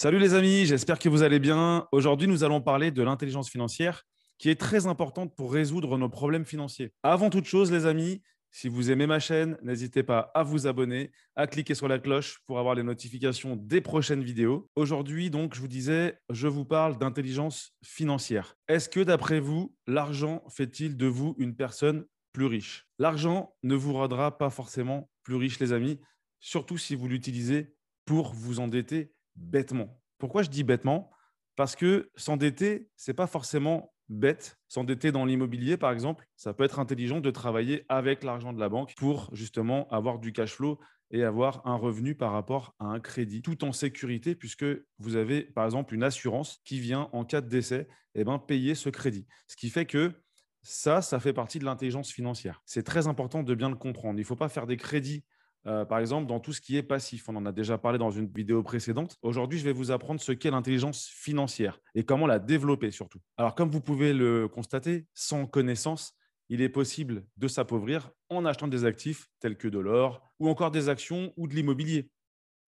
Salut les amis, j'espère que vous allez bien. Aujourd'hui, nous allons parler de l'intelligence financière qui est très importante pour résoudre nos problèmes financiers. Avant toute chose, les amis, si vous aimez ma chaîne, n'hésitez pas à vous abonner, à cliquer sur la cloche pour avoir les notifications des prochaines vidéos. Aujourd'hui, donc, je vous disais, je vous parle d'intelligence financière. Est-ce que d'après vous, l'argent fait-il de vous une personne plus riche? L'argent ne vous rendra pas forcément plus riche, les amis, surtout si vous l'utilisez pour vous endetter bêtement. Pourquoi je dis bêtement? Parce que s'endetter, ce n'est pas forcément bête. S'endetter dans l'immobilier, par exemple, ça peut être intelligent de travailler avec l'argent de la banque pour justement avoir du cash flow et avoir un revenu par rapport à un crédit, tout en sécurité, puisque vous avez, par exemple, une assurance qui vient, en cas de décès, et eh ben, payer ce crédit. Ce qui fait que ça, ça fait partie de l'intelligence financière. C'est très important de bien le comprendre. Il ne faut pas faire des crédits euh, par exemple, dans tout ce qui est passif. On en a déjà parlé dans une vidéo précédente. Aujourd'hui, je vais vous apprendre ce qu'est l'intelligence financière et comment la développer surtout. Alors, comme vous pouvez le constater, sans connaissance, il est possible de s'appauvrir en achetant des actifs tels que de l'or ou encore des actions ou de l'immobilier.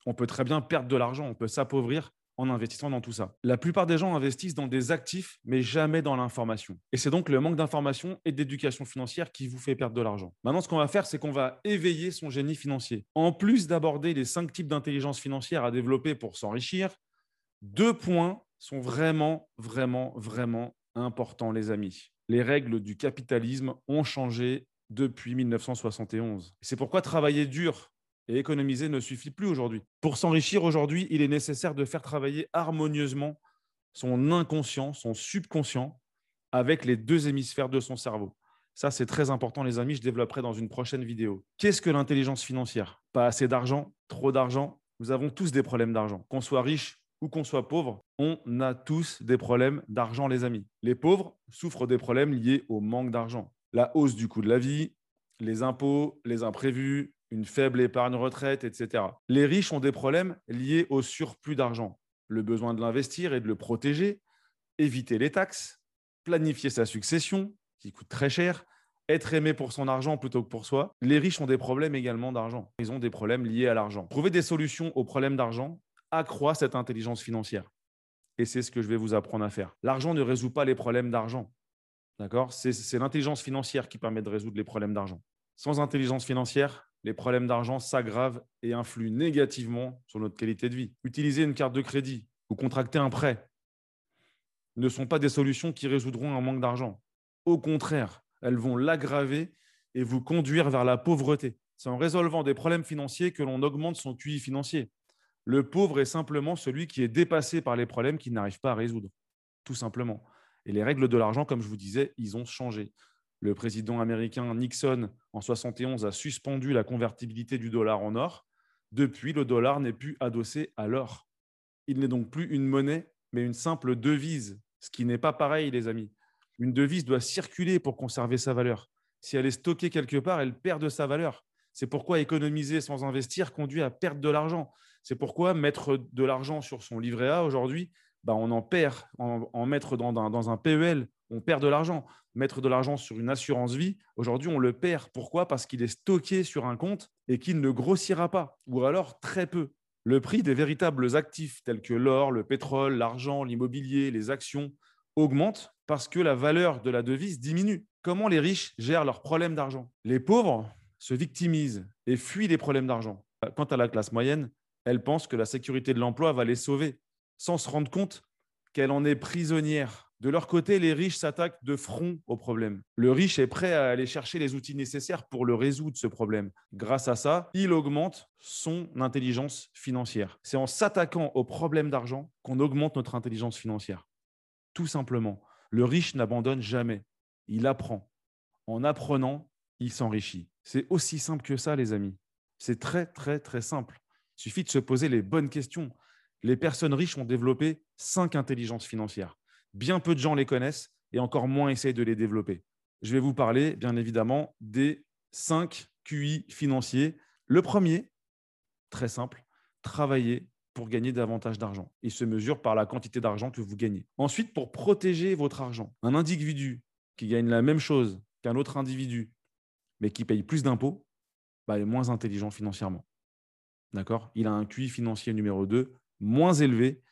On peut très bien perdre de l'argent, on peut s'appauvrir en investissant dans tout ça. La plupart des gens investissent dans des actifs, mais jamais dans l'information. Et c'est donc le manque d'information et d'éducation financière qui vous fait perdre de l'argent. Maintenant, ce qu'on va faire, c'est qu'on va éveiller son génie financier. En plus d'aborder les cinq types d'intelligence financière à développer pour s'enrichir, deux points sont vraiment, vraiment, vraiment importants, les amis. Les règles du capitalisme ont changé depuis 1971. C'est pourquoi travailler dur et économiser ne suffit plus aujourd'hui. Pour s'enrichir aujourd'hui, il est nécessaire de faire travailler harmonieusement son inconscient, son subconscient, avec les deux hémisphères de son cerveau. Ça, c'est très important, les amis. Je développerai dans une prochaine vidéo. Qu'est-ce que l'intelligence financière? Pas assez d'argent, trop d'argent? Nous avons tous des problèmes d'argent. Qu'on soit riche ou qu'on soit pauvre, on a tous des problèmes d'argent, les amis. Les pauvres souffrent des problèmes liés au manque d'argent. La hausse du coût de la vie, les impôts, les imprévus, une faible épargne retraite, etc. Les riches ont des problèmes liés au surplus d'argent, le besoin de l'investir et de le protéger, éviter les taxes, planifier sa succession, qui coûte très cher, être aimé pour son argent plutôt que pour soi. Les riches ont des problèmes également d'argent. Ils ont des problèmes liés à l'argent. Trouver des solutions aux problèmes d'argent accroît cette intelligence financière. Et c'est ce que je vais vous apprendre à faire. L'argent ne résout pas les problèmes d'argent. D'accord? C'est l'intelligence financière qui permet de résoudre les problèmes d'argent. Sans intelligence financière, les problèmes d'argent s'aggravent et influent négativement sur notre qualité de vie. Utiliser une carte de crédit ou contracter un prêt ne sont pas des solutions qui résoudront un manque d'argent. Au contraire, elles vont l'aggraver et vous conduire vers la pauvreté. C'est en résolvant des problèmes financiers que l'on augmente son QI financier. Le pauvre est simplement celui qui est dépassé par les problèmes qu'il n'arrive pas à résoudre, tout simplement. Et les règles de l'argent, comme je vous disais, ils ont changé. Le président américain Nixon, en 71, a suspendu la convertibilité du dollar en or. Depuis, le dollar n'est plus adossé à l'or. Il n'est donc plus une monnaie, mais une simple devise, ce qui n'est pas pareil, les amis. Une devise doit circuler pour conserver sa valeur. Si elle est stockée quelque part, elle perd de sa valeur. C'est pourquoi économiser sans investir conduit à perdre de l'argent. C'est pourquoi mettre de l'argent sur son livret A aujourd'hui, bah, on en perd. En, mettre dans, dans, un PEL, on perd de l'argent. Mettre de l'argent sur une assurance vie, aujourd'hui, on le perd. Pourquoi? Parce qu'il est stocké sur un compte et qu'il ne grossira pas, ou alors très peu. Le prix des véritables actifs tels que l'or, le pétrole, l'argent, l'immobilier, les actions augmente parce que la valeur de la devise diminue. Comment les riches gèrent leurs problèmes d'argent? Les pauvres se victimisent et fuient les problèmes d'argent. Quant à la classe moyenne, elle pense que la sécurité de l'emploi va les sauver, sans se rendre compte qu'elle en est prisonnière. De leur côté, les riches s'attaquent de front au problème. Le riche est prêt à aller chercher les outils nécessaires pour le résoudre, ce problème. Grâce à ça, il augmente son intelligence financière. C'est en s'attaquant au problème d'argent qu'on augmente notre intelligence financière. Tout simplement. Le riche n'abandonne jamais. Il apprend. En apprenant, il s'enrichit. C'est aussi simple que ça, les amis. C'est très, très, très simple. Il suffit de se poser les bonnes questions les personnes riches ont développé cinq intelligences financières. Bien peu de gens les connaissent et encore moins essayent de les développer. Je vais vous parler, bien évidemment, des cinq QI financiers. Le premier, très simple, travailler pour gagner davantage d'argent. Il se mesure par la quantité d'argent que vous gagnez. Ensuite, pour protéger votre argent, un individu qui gagne la même chose qu'un autre individu, mais qui paye plus d'impôts, bah, est moins intelligent financièrement. D'accord? Il a un QI financier numéro 2 moins élevé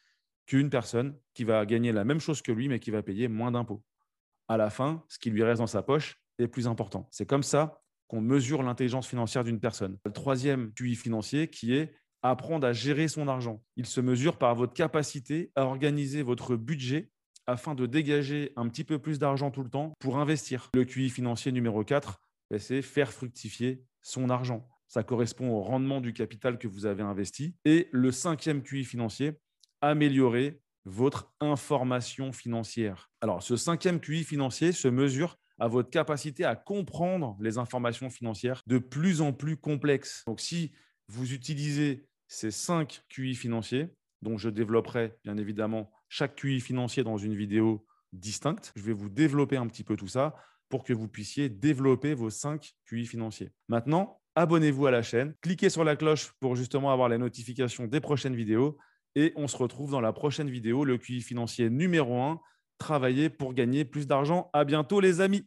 qu'une personne qui va gagner la même chose que lui, mais qui va payer moins d'impôts. À la fin, ce qui lui reste dans sa poche est plus important. C'est comme ça qu'on mesure l'intelligence financière d'une personne. Le troisième QI financier qui est apprendre à gérer son argent. Il se mesure par votre capacité à organiser votre budget afin de dégager un petit peu plus d'argent tout le temps pour investir. Le QI financier numéro 4, ben, c'est faire fructifier son argent. Ça correspond au rendement du capital que vous avez investi. Et le cinquième QI financier, améliorer votre information financière. Alors, ce cinquième QI financier se mesure à votre capacité à comprendre les informations financières de plus en plus complexes. Donc, si vous utilisez ces cinq QI financiers, dont je développerai bien évidemment chaque QI financier dans une vidéo distincte, je vais vous développer un petit peu tout ça pour que vous puissiez développer vos cinq QI financiers. Maintenant, abonnez-vous à la chaîne, cliquez sur la cloche pour justement avoir les notifications des prochaines vidéos et on se retrouve dans la prochaine vidéo, le QI financier numéro 1, travailler pour gagner plus d'argent. À bientôt les amis.